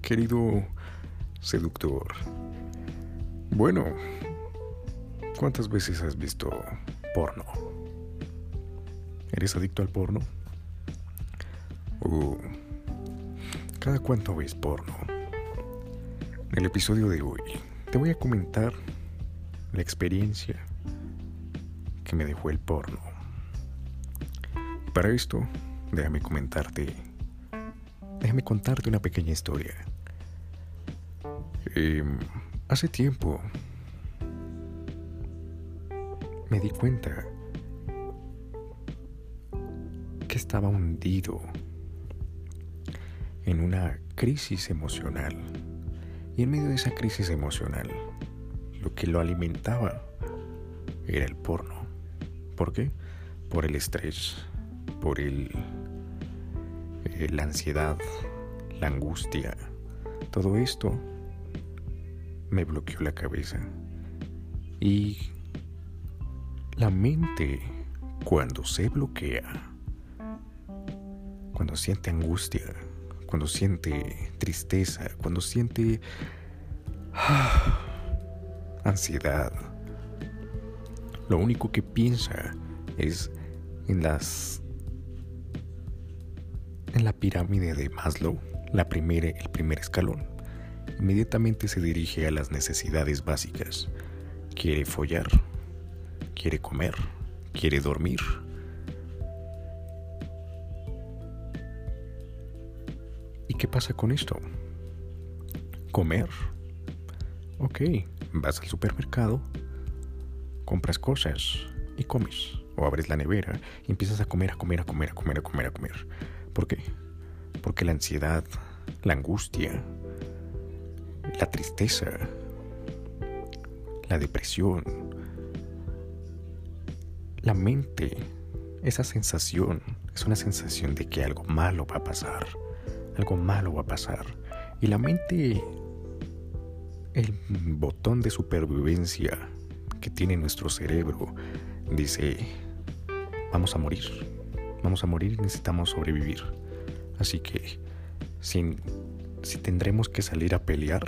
querido seductor. Bueno, ¿cuántas veces has visto porno? ¿Eres adicto al porno? ¿O cada cuánto ves porno? En el episodio de hoy te voy a comentar la experiencia que me dejó el porno. Para esto, déjame comentarte, déjame contarte una pequeña historia. Em, hace tiempo me di cuenta que estaba hundido en una crisis emocional. Y en medio de esa crisis emocional, lo que lo alimentaba era el porno. ¿Por qué? Por el estrés, por el, eh, la ansiedad, la angustia. Todo esto me bloqueó la cabeza. Y la mente, cuando se bloquea, cuando siente angustia, cuando siente tristeza, cuando siente ah, ansiedad, lo único que piensa es en las en la pirámide de Maslow, la primera, el primer escalón. Inmediatamente se dirige a las necesidades básicas. Quiere follar, quiere comer, quiere dormir. ¿Y qué pasa con esto? Comer. Ok, vas al supermercado, compras cosas y comes. O abres la nevera y empiezas a comer, a comer, a comer, a comer, a comer, a comer. ¿Por qué? Porque la ansiedad, la angustia, la tristeza, la depresión, la mente, esa sensación es una sensación de que algo malo va a pasar. Algo malo va a pasar. Y la mente, el botón de supervivencia que tiene nuestro cerebro dice, vamos a morir, vamos a morir y necesitamos sobrevivir. Así que si, si tendremos que salir a pelear,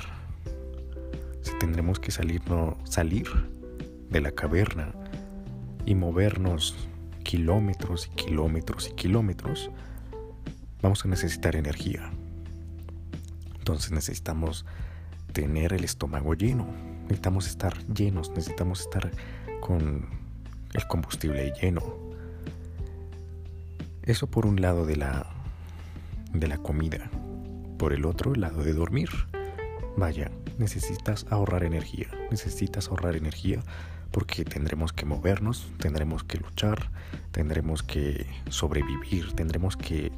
si tendremos que salir, no, salir de la caverna y movernos kilómetros y kilómetros y kilómetros, vamos a necesitar energía. Entonces necesitamos tener el estómago lleno Necesitamos estar llenos, necesitamos estar con el combustible lleno. Eso por un lado de la de la comida, por el otro lado de dormir. Vaya, necesitas ahorrar energía, necesitas ahorrar energía porque tendremos que movernos, tendremos que luchar, tendremos que sobrevivir, tendremos que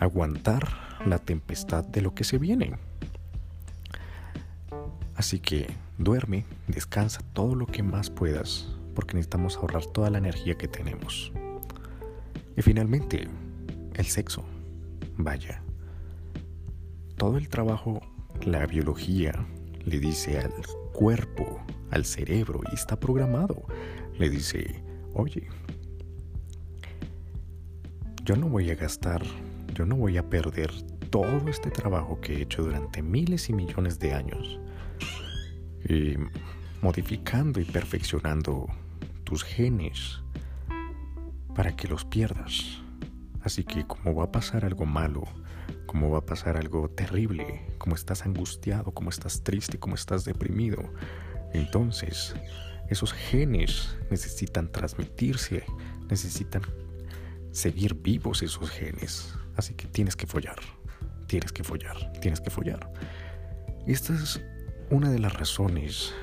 aguantar la tempestad de lo que se viene. Así que duerme, descansa todo lo que más puedas, porque necesitamos ahorrar toda la energía que tenemos. Y finalmente, el sexo. Vaya, todo el trabajo, la biología, le dice al cuerpo, al cerebro, y está programado, le dice, oye, yo no voy a gastar, yo no voy a perder todo este trabajo que he hecho durante miles y millones de años y modificando y perfeccionando tus genes para que los pierdas. Así que como va a pasar algo malo, como va a pasar algo terrible, como estás angustiado, como estás triste, como estás deprimido, entonces esos genes necesitan transmitirse, necesitan seguir vivos esos genes. Así que tienes que follar, tienes que follar, tienes que follar. Esta es una de las razones,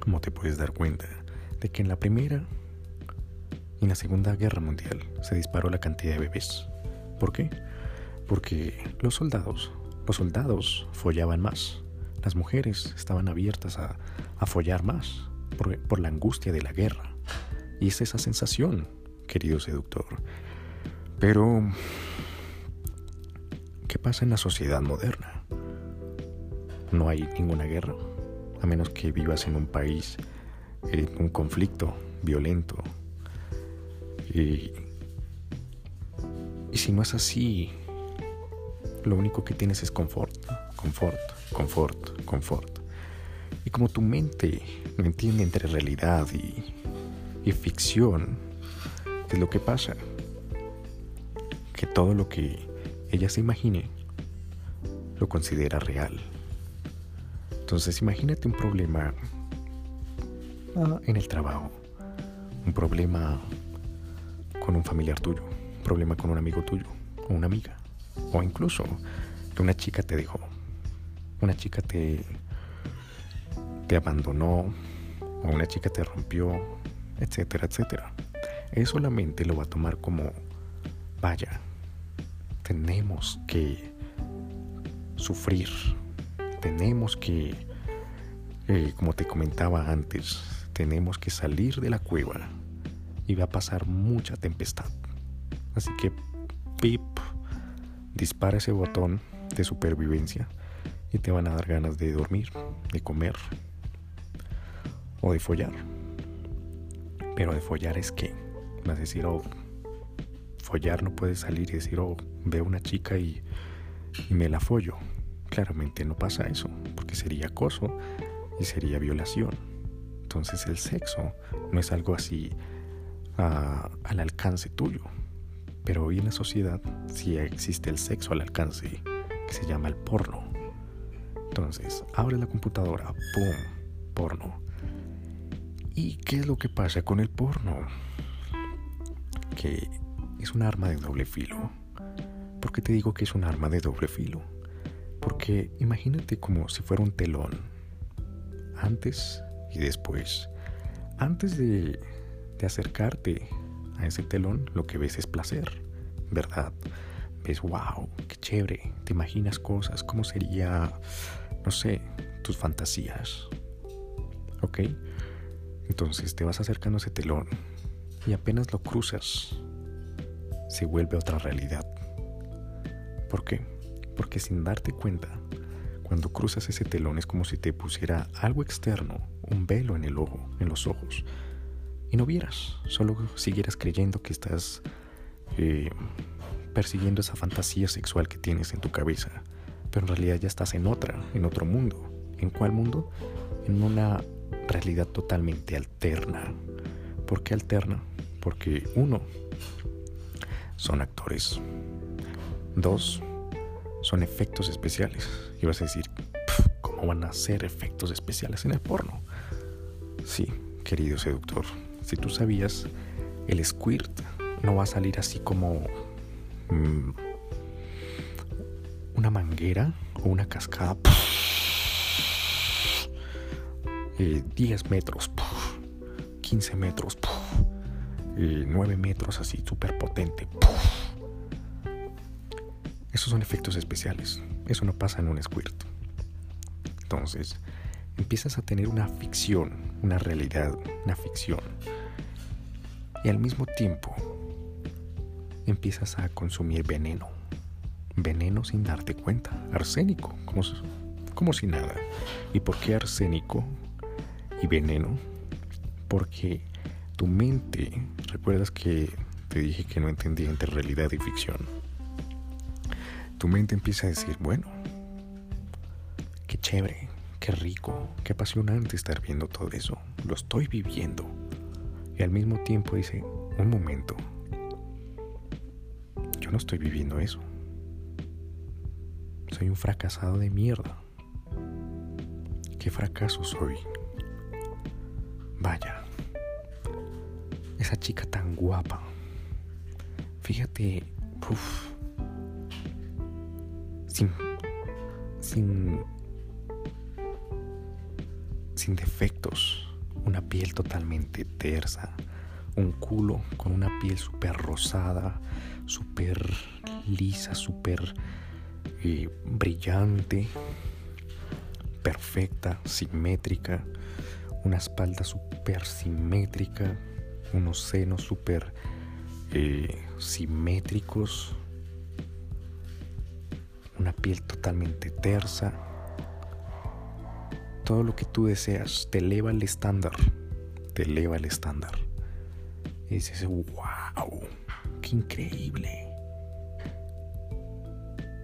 como te puedes dar cuenta, de que en la Primera en la Segunda Guerra Mundial se disparó la cantidad de bebés. ¿Por qué? Porque los soldados, los soldados follaban más. Las mujeres estaban abiertas a, a follar más por, por la angustia de la guerra. Y es esa sensación, querido seductor. Pero, ¿qué pasa en la sociedad moderna? no hay ninguna guerra, a menos que vivas en un país en un conflicto violento. Y, y si no es así, lo único que tienes es confort, confort, confort, confort. Y como tu mente no entiende entre realidad y, y ficción, ¿qué es lo que pasa? Que todo lo que ella se imagine lo considera real. Entonces imagínate un problema ah, en el trabajo, un problema con un familiar tuyo, problema con un amigo tuyo o una amiga, o incluso que una chica te dejó, una chica te, te abandonó, o una chica te rompió, etcétera, etcétera. Él solamente lo va a tomar como, vaya, tenemos que sufrir, tenemos que, eh, como te comentaba antes, tenemos que salir de la cueva y va a pasar mucha tempestad. Así que, pip, dispara ese botón de supervivencia y te van a dar ganas de dormir, de comer o de follar. Pero de follar es que vas decir, oh, follar no puede salir y decir, oh, veo una chica y, y me la follo. Claramente no pasa eso, porque sería acoso y sería violación. Entonces el sexo no es algo así al alcance tuyo. Pero hoy en la sociedad sí existe el sexo al alcance, que se llama el porno. Entonces, abre la computadora, ¡pum! Porno. ¿Y qué es lo que pasa con el porno? Que es un arma de doble filo. ¿Por qué te digo que es un arma de doble filo? Porque imagínate como si fuera un telón. Antes y después. Antes de, de acercarte a ese telón, lo que ves es placer, ¿verdad? Ves, wow, qué chévere. Te imaginas cosas, cómo sería, no sé, tus fantasías. ¿Ok? Entonces te vas acercando a ese telón y apenas lo cruzas, se vuelve otra realidad. ¿Por qué? Porque sin darte cuenta, cuando cruzas ese telón es como si te pusiera algo externo, un velo en el ojo, en los ojos, y no vieras, solo siguieras creyendo que estás eh, persiguiendo esa fantasía sexual que tienes en tu cabeza, pero en realidad ya estás en otra, en otro mundo. ¿En cuál mundo? En una realidad totalmente alterna. ¿Por qué alterna? Porque uno, son actores. Dos, son efectos especiales. Y vas a decir, ¿cómo van a ser efectos especiales en el porno? Sí, querido seductor, si tú sabías, el squirt no va a salir así como mm, una manguera o una cascada. 10 eh, metros, 15 metros, 9 eh, metros así, súper potente. Esos son efectos especiales. Eso no pasa en un squirt. Entonces, empiezas a tener una ficción, una realidad, una ficción y al mismo tiempo empiezas a consumir veneno. Veneno sin darte cuenta. Arsénico, como, como si nada. ¿Y por qué arsénico y veneno? Porque tu mente, recuerdas que te dije que no entendía entre realidad y ficción. Tu mente empieza a decir, bueno, qué chévere, qué rico, qué apasionante estar viendo todo eso. Lo estoy viviendo y al mismo tiempo dice, un momento, yo no estoy viviendo eso. Soy un fracasado de mierda. ¿Qué fracaso soy? Vaya, esa chica tan guapa. Fíjate, uff, sin, sin, sin defectos una piel totalmente tersa, un culo con una piel súper rosada, súper lisa, súper eh, brillante, perfecta, simétrica, una espalda súper simétrica, unos senos súper eh, simétricos, una piel totalmente tersa, todo lo que tú deseas, te eleva el estándar, te eleva el estándar. Y dices, wow, qué increíble.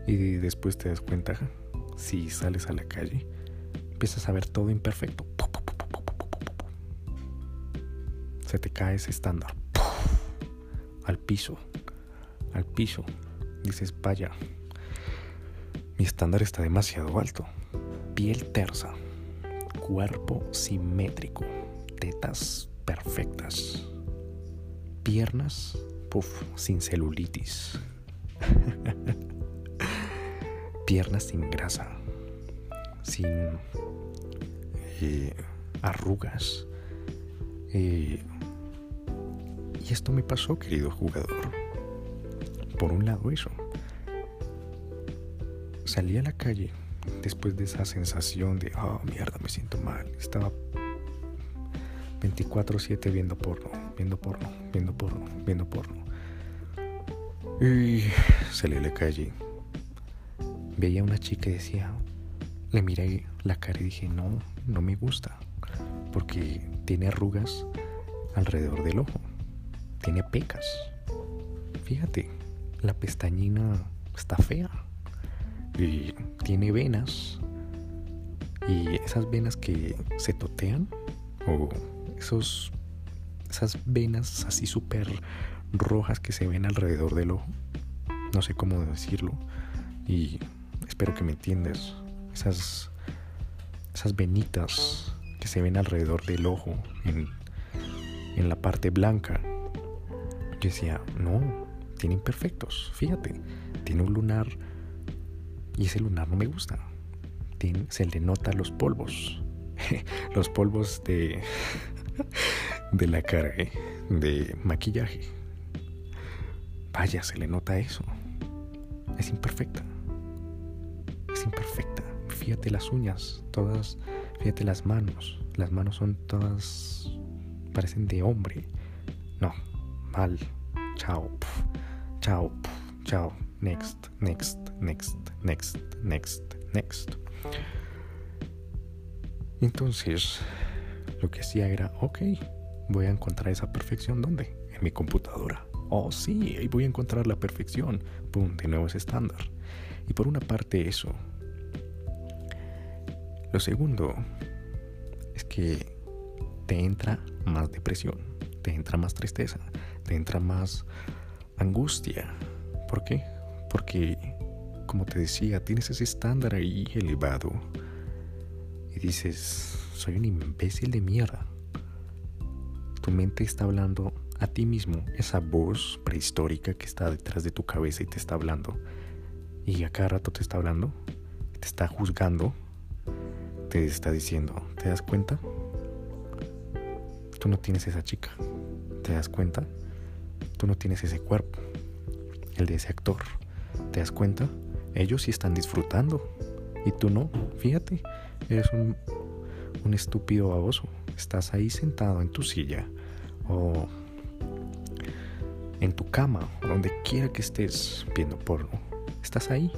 Y después te das cuenta, si sales a la calle, empiezas a ver todo imperfecto. Se te cae ese estándar. Al piso. Al piso. Dices, vaya, mi estándar está demasiado alto. Piel tersa. Cuerpo simétrico. Tetas perfectas. Piernas, puff, sin celulitis. Piernas sin grasa. Sin eh, arrugas. Eh, y esto me pasó, querido jugador. Por un lado eso. Salí a la calle después de esa sensación de, oh mierda, me siento mal. Estaba 24/7 viendo porno, viendo porno, viendo porno, viendo porno. Y salí a la calle. Veía a una chica y decía, le miré la cara y dije, no, no me gusta. Porque tiene arrugas alrededor del ojo. Tiene pecas. Fíjate, la pestañina está fea. Y tiene venas. Y esas venas que se totean. O esos, esas venas así súper rojas que se ven alrededor del ojo. No sé cómo decirlo. Y espero que me entiendas. Esas, esas venitas que se ven alrededor del ojo en, en la parte blanca. Yo decía, no, tiene imperfectos. Fíjate, tiene un lunar y ese lunar no me gusta. Se le nota los polvos. los polvos de, de la cara, ¿eh? de maquillaje. Vaya, se le nota eso. Es imperfecta. Es imperfecta. Fíjate las uñas, todas. Fíjate las manos. Las manos son todas. parecen de hombre. No, mal. Chao. Chao. Chao. Next, next, next, next, next, next. Entonces, lo que hacía era, ok, voy a encontrar esa perfección. ¿Dónde? En mi computadora. Oh, sí, ahí voy a encontrar la perfección. Pum, de nuevo es estándar. Y por una parte eso. Lo segundo es que te entra más depresión, te entra más tristeza, te entra más angustia. ¿Por qué? Porque, como te decía, tienes ese estándar ahí elevado y dices, soy un imbécil de mierda. Tu mente está hablando a ti mismo, esa voz prehistórica que está detrás de tu cabeza y te está hablando. Y a cada rato te está hablando, te está juzgando, te está diciendo, ¿te das cuenta? Tú no tienes esa chica. ¿Te das cuenta? Tú no tienes ese cuerpo, el de ese actor. ¿Te das cuenta? Ellos sí están disfrutando y tú no. Fíjate, eres un un estúpido baboso. Estás ahí sentado en tu silla o en tu cama o donde quiera que estés viendo porno. Estás ahí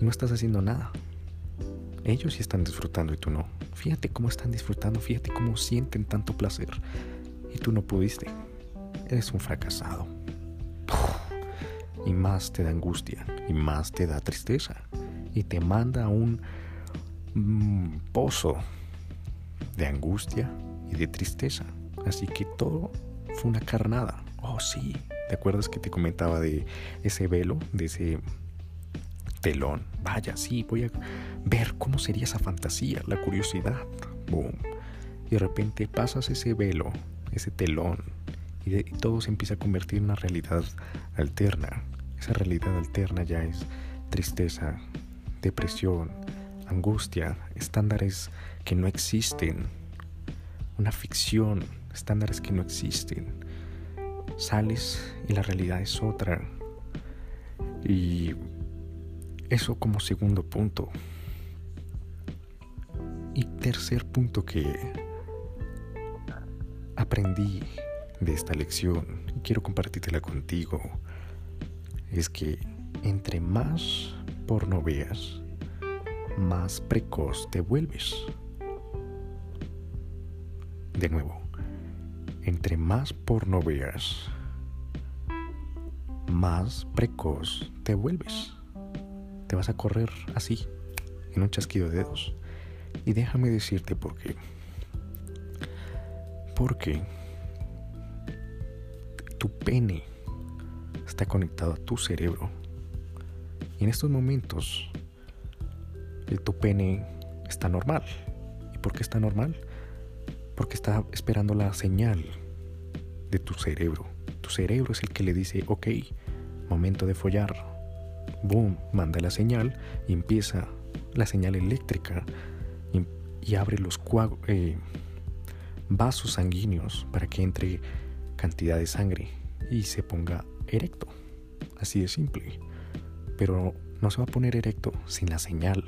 y no estás haciendo nada. Ellos sí están disfrutando y tú no. Fíjate cómo están disfrutando, fíjate cómo sienten tanto placer y tú no pudiste. Eres un fracasado. Y más te da angustia y más te da tristeza y te manda a un mm, pozo de angustia y de tristeza. Así que todo fue una carnada. Oh, sí. ¿Te acuerdas que te comentaba de ese velo, de ese telón? Vaya, sí, voy a ver cómo sería esa fantasía, la curiosidad. Boom. Y de repente pasas ese velo, ese telón, y, y todo se empieza a convertir en una realidad alterna. Esa realidad alterna ya es tristeza, depresión, angustia, estándares que no existen, una ficción, estándares que no existen. Sales y la realidad es otra. Y eso como segundo punto. Y tercer punto que aprendí de esta lección y quiero compartírtela contigo es que entre más porno veas, más precoz te vuelves. De nuevo, entre más porno veas, más precoz te vuelves. te vas a correr así, en un chasquido de dedos. Y déjame decirte por qué. Porque tu pene está conectado a tu cerebro. Y en estos momentos, el tu pene está normal. ¿Y por qué está normal? Porque está esperando la señal de tu cerebro. Tu cerebro es el que le dice, ok, momento de follar. Boom, manda la señal y empieza la señal eléctrica y, abre los eh, vasos sanguíneos para que entre cantidad de sangre y se ponga erecto. Así de simple. Pero no se va a poner erecto sin la señal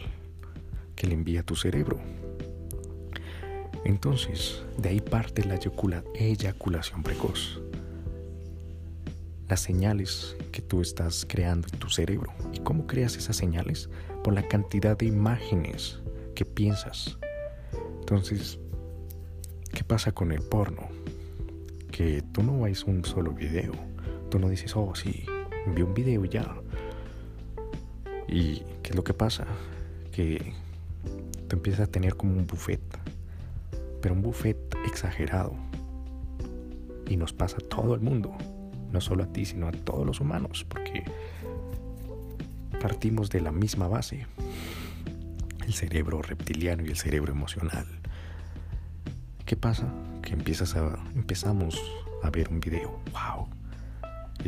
que le envía tu cerebro. Entonces, de ahí parte la eyaculación precoz. Las señales que tú estás creando en tu cerebro. ¿Y cómo creas esas señales? Por la cantidad de imágenes que piensas. Entonces, ¿qué pasa con el porno? Que tú no ves un solo video. Tú no dices, oh, sí, vi un video y ya. ¿Y qué es lo que pasa? Que tú empiezas a tener como un buffet pero un buffet exagerado. Y nos pasa a todo el mundo, no solo a ti, sino a todos los humanos, porque partimos de la misma base, el cerebro reptiliano y el cerebro emocional. ¿Qué pasa? Que empiezas a, empezamos a ver un video, wow.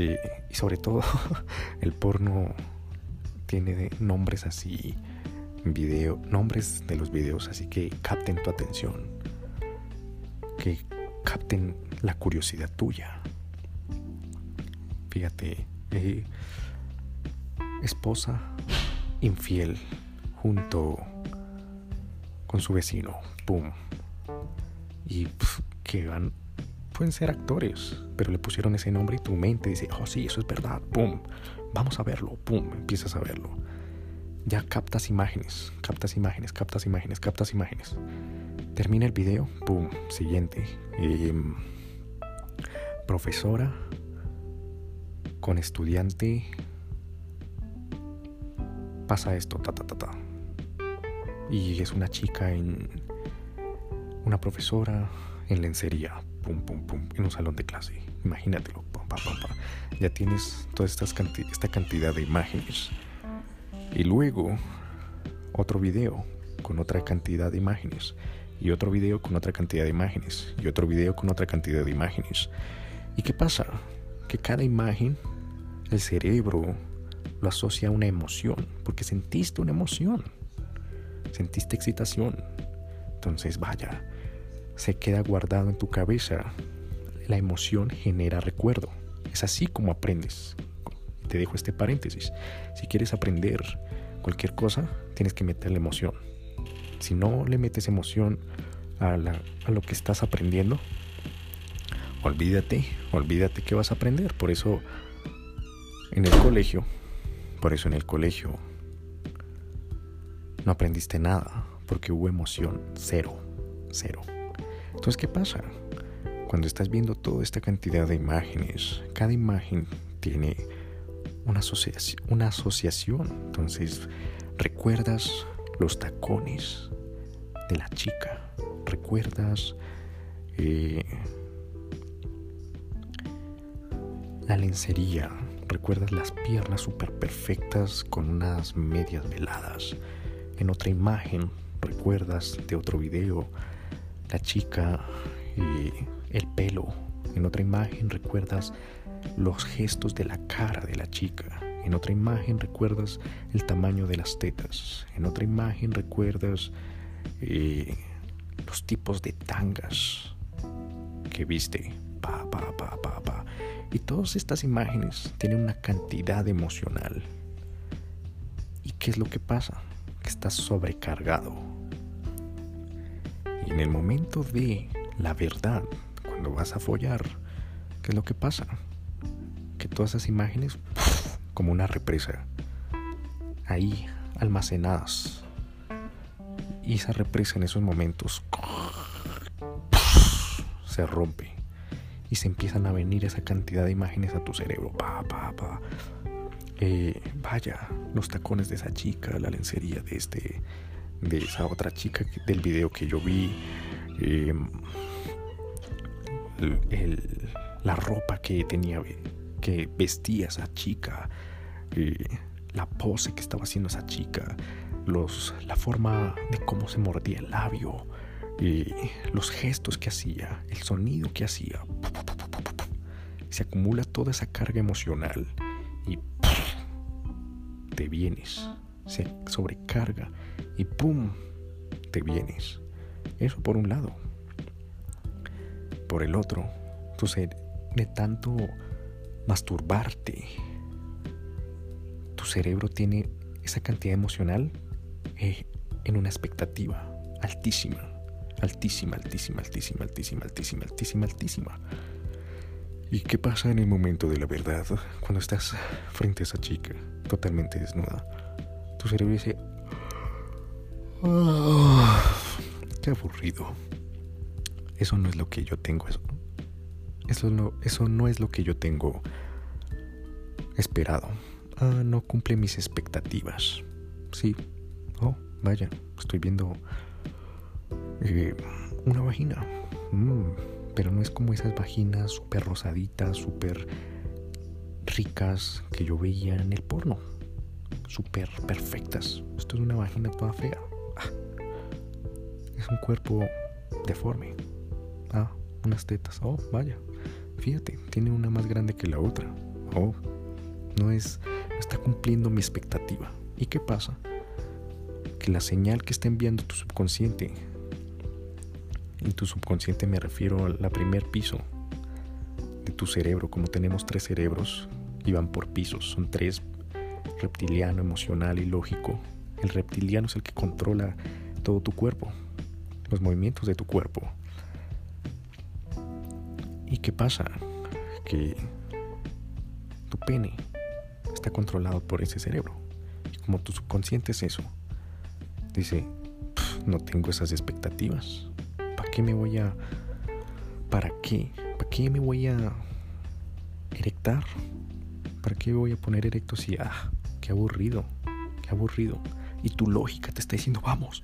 Y sobre todo el porno tiene nombres así, video, nombres de los videos así que capten tu atención que capten la curiosidad tuya. Fíjate, eh, esposa infiel junto con su vecino, pum. Y que van, pueden ser actores, pero le pusieron ese nombre y tu mente dice, oh sí, eso es verdad, pum, vamos a verlo, pum, empiezas a verlo. Ya captas imágenes, captas imágenes, captas imágenes, captas imágenes. Termina el video, pum, siguiente. Em, profesora con estudiante pasa esto, ta ta ta ta. Y es una chica en una profesora en lencería, en un salón de clase. Imagínatelo, pum, ya tienes toda esta cantidad de imágenes. Y luego otro video con otra cantidad de imágenes y otro video con otra cantidad de imágenes y otro video con otra cantidad de imágenes. ¿Y qué pasa? Que cada imagen, el cerebro lo asocia a una emoción, porque sentiste una emoción, sentiste excitación. Entonces, vaya, se queda guardado en tu cabeza. La emoción genera recuerdo. Es así como aprendes. Te dejo este paréntesis. Si quieres aprender cualquier cosa, tienes que meterle emoción. Si no le metes emoción a, lo que estás aprendiendo, olvídate, olvídate que vas a aprender. Por eso en el colegio, por eso en el colegio no aprendiste nada, porque hubo emoción cero, cero. Entonces, ¿qué pasa? Cuando estás viendo toda esta cantidad de imágenes, cada imagen tiene una asociación. Entonces, recuerdas los tacones de la chica. ¿Recuerdas eh, la lencería? ¿Recuerdas las piernas súper perfectas con unas medias veladas? En otra imagen, ¿recuerdas de otro video la chica y el pelo? En otra imagen, ¿recuerdas los gestos de la cara de la chica? En otra imagen recuerdas el tamaño de las tetas. En otra imagen recuerdas eh, los tipos de tangas que viste. Pa, pa, pa, pa, pa. Y todas estas imágenes tienen una cantidad emocional. ¿Y qué es lo que pasa? Que estás sobrecargado. Y en el momento de la verdad, cuando vas a follar, ¿qué es lo que pasa? Que todas esas imágenes como una represa, ahí almacenadas. Y esa represa en esos momentos se rompe y se empiezan a venir esa cantidad de imágenes a tu cerebro. Pa, pa, pa. eh, vaya, los tacones de esa chica, la lencería de este, de esa otra chica del video que yo vi, em, la ropa que tenía, que vestía esa chica, eh, la pose que estaba haciendo esa chica, los, la forma de cómo se mordía el labio, eh, los gestos que hacía, el sonido que hacía. Se acumula toda esa carga emocional y te vienes. Se sobrecarga y ¡pum! te vienes. Eso por un lado. Por el otro, tu ser de tanto masturbarte, tu cerebro tiene esa cantidad emocional eh, en una expectativa altísima, altísima, altísima, altísima, altísima, altísima, altísima, altísima. ¿Y qué pasa en el momento de la verdad cuando estás frente a esa chica totalmente desnuda? Tu cerebro dice, oh, qué aburrido. Eso no es lo que yo tengo. Eso, eso, no, eso no es lo que yo tengo esperado. Ah, no cumple mis expectativas. Sí. Oh, vaya, estoy viendo eh, una vagina. Mm, pero no es como esas vaginas súper rosaditas, súper ricas que yo veía en el porno. Súper perfectas. Esto es una vagina toda fea. Ah, es un cuerpo deforme. Ah, unas tetas. Oh, vaya. Fíjate, tiene una más grande que la otra. Oh, no es, está cumpliendo mi expectativa. ¿Y qué pasa? Que la señal que está enviando tu subconsciente, y tu subconsciente me refiero al primer piso de tu cerebro, como tenemos tres cerebros y van por pisos, son tres, reptiliano, emocional y lógico. El reptiliano es el que controla todo tu cuerpo, los movimientos de tu cuerpo. ¿Y qué pasa? Que tu pene está controlado por ese cerebro. Y como tu subconsciente es eso, dice, no tengo esas expectativas. ¿Para qué me voy a... ¿Para qué? ¿Para qué me voy a erectar? ¿Para qué voy a poner erecto si... Ah, qué aburrido, qué aburrido. Y tu lógica te está diciendo, vamos,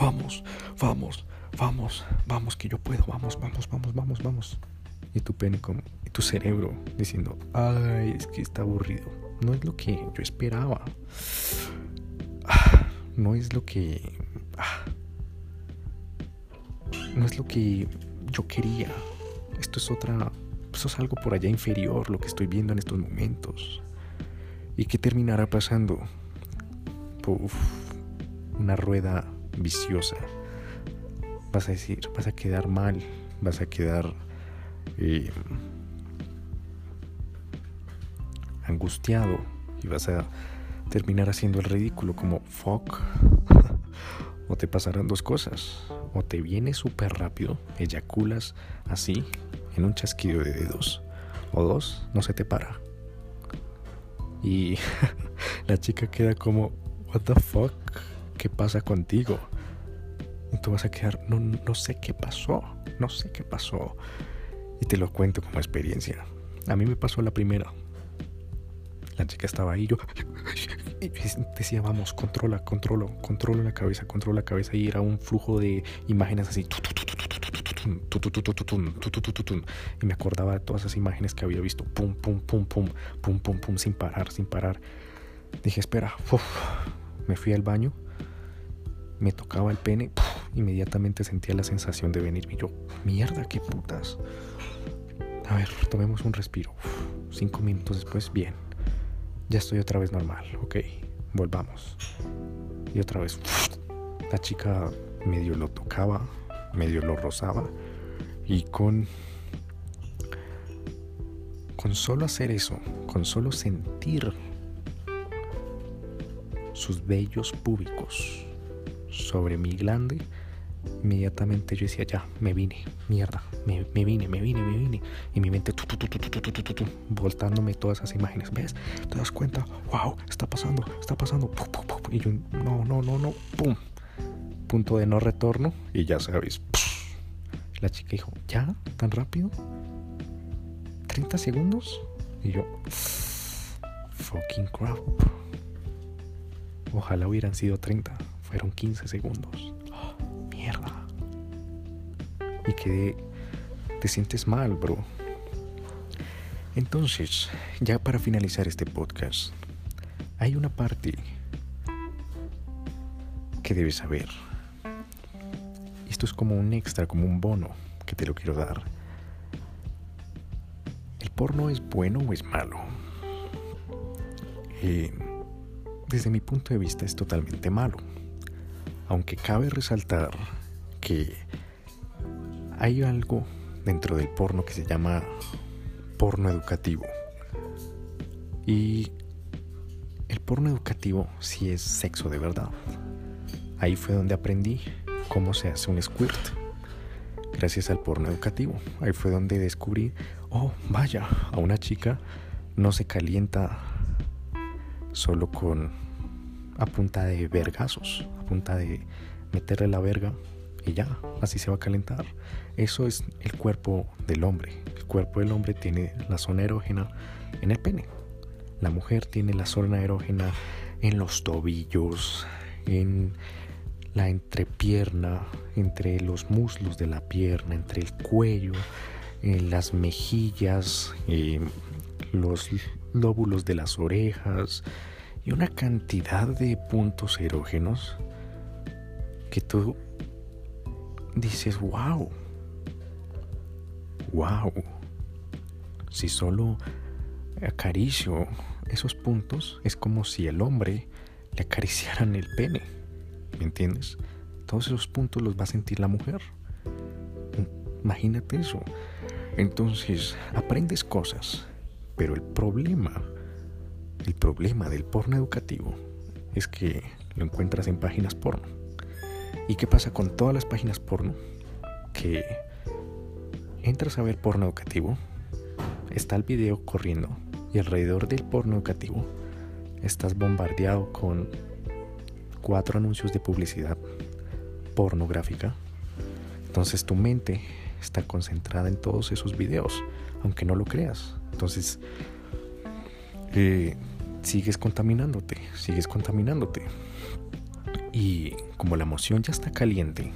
vamos, vamos, vamos, vamos, que yo puedo, vamos, vamos, vamos, vamos, vamos. Y tu pene con, y tu cerebro diciendo, ay, es que está aburrido. No es lo que yo esperaba. No es lo que... No es lo que yo quería. Esto es otra... Esto es algo por allá inferior, lo que estoy viendo en estos momentos. ¿Y qué terminará pasando? Uf, una rueda viciosa. Vas a decir, vas a quedar mal, vas a quedar eh, angustiado y vas a terminar haciendo el ridículo como fuck. o te pasarán dos cosas. O te viene súper rápido, eyaculas así, en un chasquido de dedos. O dos, no se te para. Y la chica queda como, what the fuck, ¿qué pasa contigo? Y tú vas a quedar, no, no sé qué pasó, no sé qué pasó. Y te lo cuento como experiencia. A mí me pasó la primera. La chica estaba ahí, yo decía, vamos, controla, controlo, controlo la cabeza, controla la cabeza y era un flujo de imágenes así. Y me acordaba de todas esas imágenes que había visto, pum, pum, pum, pum, pum, pum, pum, sin parar, sin parar. Dije, espera, me fui al baño, me tocaba el pene, inmediatamente sentía la sensación de venir. Y yo, mierda, qué putas. A ver, tomemos un respiro. cinco minutos después, bien. Ya estoy otra vez normal. Ok, volvamos. Y otra vez, la chica medio lo tocaba, medio lo rozaba. Y con. Con solo hacer eso, con solo sentir sus vellos públicos sobre mi glande, inmediatamente yo decía, ya, me vine, mierda, me, vine, me vine, me vine. Y mi mente, voltándome todas esas imágenes. ¿Ves? ¿Te das cuenta? ¡Wow! Está pasando, está pasando. Y yo, no, no, no, no, ¡pum! Punto de no retorno. Y ya sabes, la chica dijo, ¿ya? ¿Tan rápido? ¿30 segundos? Y yo, fucking crap. Ojalá hubieran sido 30. Fueron 15 segundos. mierda. Y que te sientes mal, bro. Entonces, ya para finalizar este podcast, hay una parte que debes saber. Esto es como un extra, como un bono que te lo quiero dar. ¿El porno es bueno o es malo? Eh, desde mi punto de vista es totalmente malo. Aunque cabe resaltar que hay algo dentro del porno que se llama porno educativo. Y el porno educativo sí es sexo de verdad. Ahí fue donde aprendí cómo se hace un squirt. Gracias al porno educativo. Ahí fue donde descubrí, oh, vaya, a una chica no se calienta solo con a punta de vergazos, a punta de meterle la verga y ya, así se va a calentar. Eso es el cuerpo del hombre. El cuerpo del hombre tiene la zona erógena en el pene. La mujer tiene la zona erógena en los tobillos, en la entrepierna, entre los muslos de la pierna, entre el cuello, en las mejillas, los lóbulos de las orejas y una cantidad de puntos erógenos que tú dices, wow, wow, si solo acaricio esos puntos, es como si el hombre le acariciaran el pene. ¿Me entiendes? Todos esos puntos los va a sentir la mujer. Imagínate eso. Entonces, aprendes cosas, pero el problema, el problema del porno educativo es que lo encuentras en páginas porno. ¿Y qué pasa con todas las páginas porno? Que entras a ver porno educativo, está el video corriendo y alrededor del porno educativo estás bombardeado con cuatro anuncios de publicidad pornográfica, entonces tu mente está concentrada en todos esos videos, aunque no lo creas. Entonces, eh, sigues contaminándote, sigues contaminándote. Y como la emoción ya está caliente,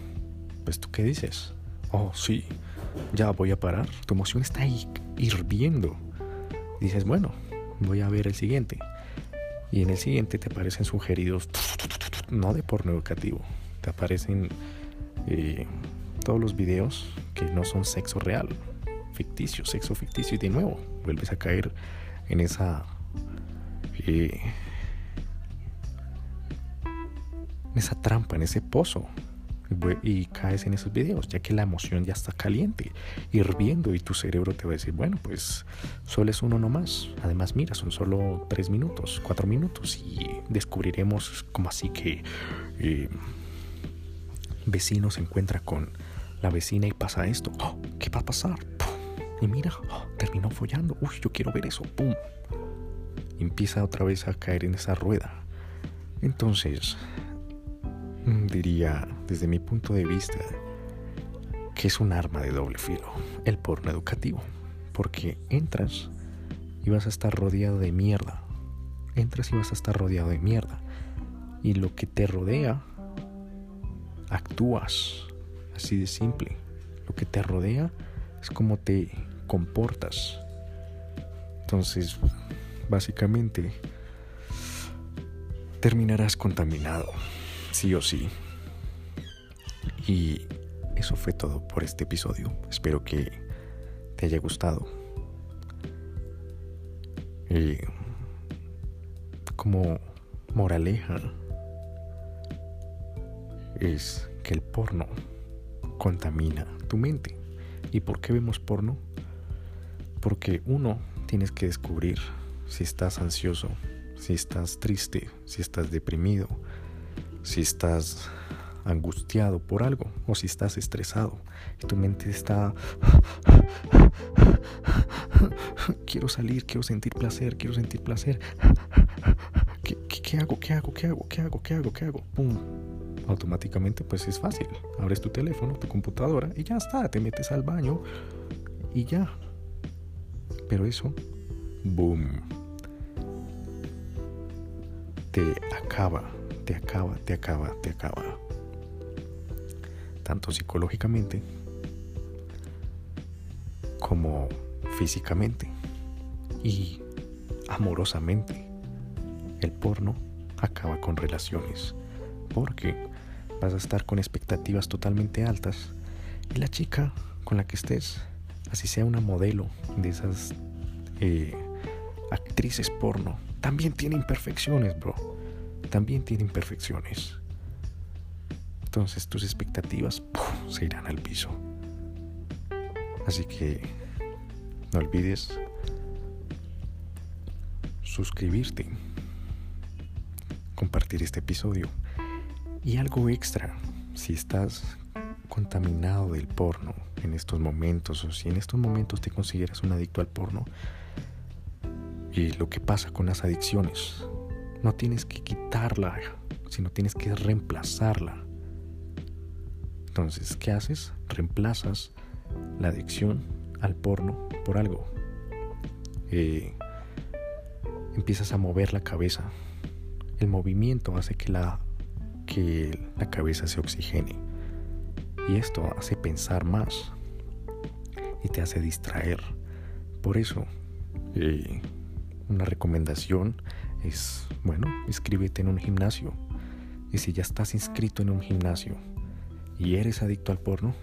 pues tú qué dices? Oh, sí, ya voy a parar. Tu emoción está ahí hirviendo. dices, bueno, voy a ver el siguiente. Y en el siguiente te aparecen sugeridos no de porno educativo. Te aparecen eh, todos los videos que no son sexo real, ficticio, sexo ficticio. Y de nuevo, vuelves a caer en esa. Eh, en esa trampa, en ese pozo y caes en esos videos, ya que la emoción ya está caliente, hirviendo y tu cerebro te va a decir, bueno, pues solo es uno nomás. Además, mira, son solo tres minutos, cuatro minutos y descubriremos como así que eh, vecino se encuentra con la vecina y pasa esto. Oh, ¿Qué va a pasar? Y mira, oh, terminó follando. Uy, yo quiero ver eso. ¡Pum! empieza otra vez a caer en esa rueda. Entonces, diría, desde mi punto de vista, que es un arma de doble filo, el porno educativo. Porque entras y vas a estar rodeado de mierda. Entras y vas a estar rodeado de mierda. Y lo que te rodea, actúas. Así de simple. Lo que te rodea es como te comportas. Entonces, básicamente, terminarás contaminado sí o sí. Y eso fue todo por este episodio. Espero que te haya gustado. Y como moraleja es que el porno contamina tu mente. ¿Y por qué vemos porno? Porque uno tienes que descubrir si estás ansioso, si estás triste, si estás deprimido, si estás angustiado por algo o si estás estresado y tu mente está quiero salir, quiero sentir placer, quiero sentir placer. ¿Qué, hago? ¿Qué hago? ¿Qué hago? ¿Qué hago? ¿Qué hago? ¿Qué hago? ¡Pum! Automáticamente pues es fácil. Abres tu teléfono, tu computadora y ya está. Te metes al baño y ya. Pero eso, boom. te acaba, te acaba, te acaba, te acaba. Tanto psicológicamente como físicamente y amorosamente. El porno acaba con relaciones porque vas a estar con expectativas totalmente altas y la chica con la que estés, así sea una modelo de esas eh, actrices porno, también tiene imperfecciones, bro. También tiene imperfecciones. Entonces tus expectativas se irán al piso. Así que no olvides suscribirte, compartir este episodio y algo extra si estás contaminado del porno en estos momentos o si en estos momentos te consideras un adicto al porno y lo que pasa con las adicciones no tienes que quitarla sino tienes que reemplazarla entonces ¿qué haces? reemplazas la adicción al porno por algo eh, empiezas a mover la cabeza el movimiento hace que la que la cabeza se oxigene. Y esto hace pensar más y te hace distraer. Por eso, eh, una recomendación es, bueno, inscríbete en un gimnasio. Y si ya estás inscrito en un gimnasio y eres adicto al porno,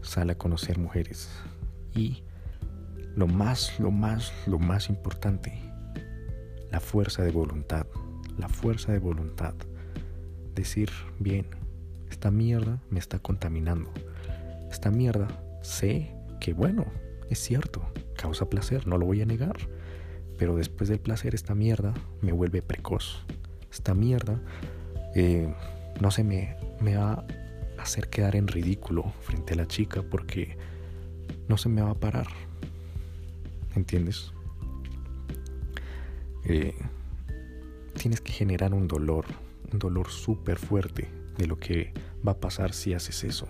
sal a conocer mujeres. Y lo más, lo más, lo más importante, la fuerza de voluntad. La fuerza de voluntad decir, bien, esta mierda me está contaminando. Esta mierda sé que, bueno, es cierto, causa placer, no lo voy a negar. Pero después del placer, esta mierda me vuelve precoz. Esta mierda eh, no se me, me va a hacer quedar en ridículo frente a la chica porque no se me va a parar. ¿Entiendes? Eh, tienes que generar un dolor, un dolor súper fuerte de lo que va a pasar si haces eso.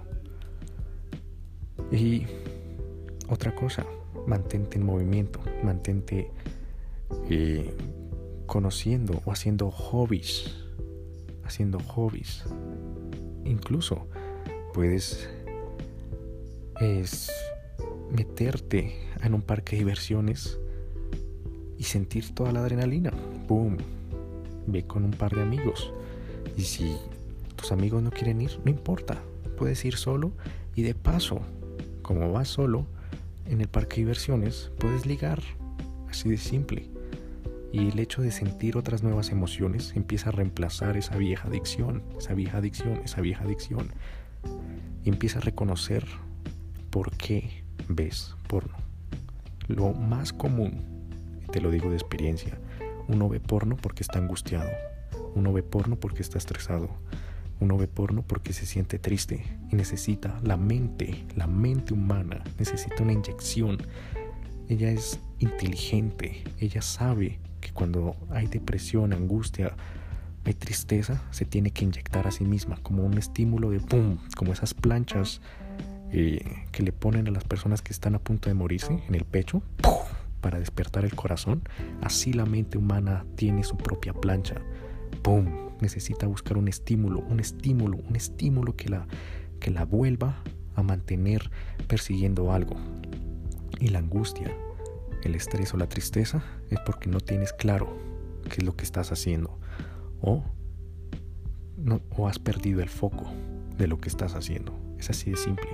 Y otra cosa, mantente en movimiento, mantente eh, conociendo o haciendo hobbies, haciendo hobbies. Incluso puedes es, meterte en un parque de diversiones y sentir toda la adrenalina. ¡Boom! Ve con un par de amigos y si tus amigos no quieren ir, no importa, puedes ir solo y de paso, como vas solo en el parque de diversiones, puedes ligar, así de simple. Y el hecho de sentir otras nuevas emociones empieza a reemplazar esa vieja adicción, esa vieja adicción, esa vieja adicción. Y empieza a reconocer por qué ves porno. Lo más común, te lo digo de experiencia, uno ve porno porque está angustiado, uno ve porno porque está estresado. Uno ve porno porque se siente triste y necesita la mente, la mente humana, necesita una inyección. Ella es inteligente, ella sabe que cuando hay depresión, angustia, hay tristeza, se tiene que inyectar a sí misma como un estímulo de ¡pum! Como esas planchas eh, que le ponen a las personas que están a punto de morirse en el pecho para despertar el corazón. Así la mente humana tiene su propia plancha ¡pum! Necesita buscar un estímulo, un estímulo, un estímulo que la, que la vuelva a mantener persiguiendo algo. Y la angustia, el estrés o la tristeza es porque no tienes claro qué es lo que estás haciendo. O, no, o has perdido el foco de lo que estás haciendo. Es así de simple.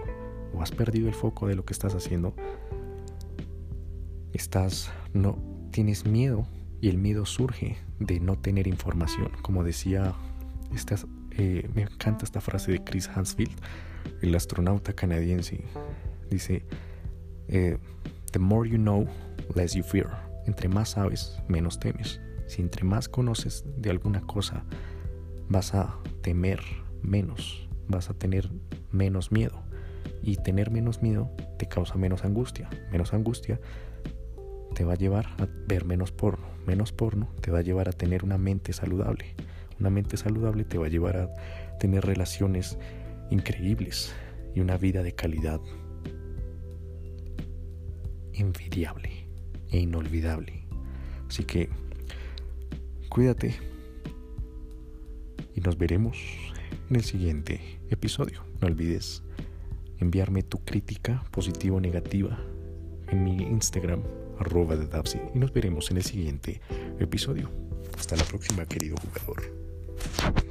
O has perdido el foco de lo que estás haciendo. Estás, no, tienes miedo y el miedo surge de no tener información. Como decía, eh, me encanta esta frase de Chris Hansfield, el astronauta canadiense. Dice, eh, The more you know, less you fear. Entre más sabes, menos temes. Si entre más conoces de alguna cosa, vas a temer menos, vas a tener menos miedo. Y tener menos miedo te causa menos angustia. Menos angustia te va a llevar a ver menos porno. Menos porno te va a llevar a tener una mente saludable. Una mente saludable te va a llevar a tener relaciones increíbles y una vida de calidad envidiable e inolvidable. Así que Cuídate. Y nos veremos en el siguiente episodio. No olvides enviarme tu crítica, positiva o negativa, en mi Instagram, arroba de Dapsi. Y nos veremos en el siguiente episodio. Hasta la próxima, querido jugador.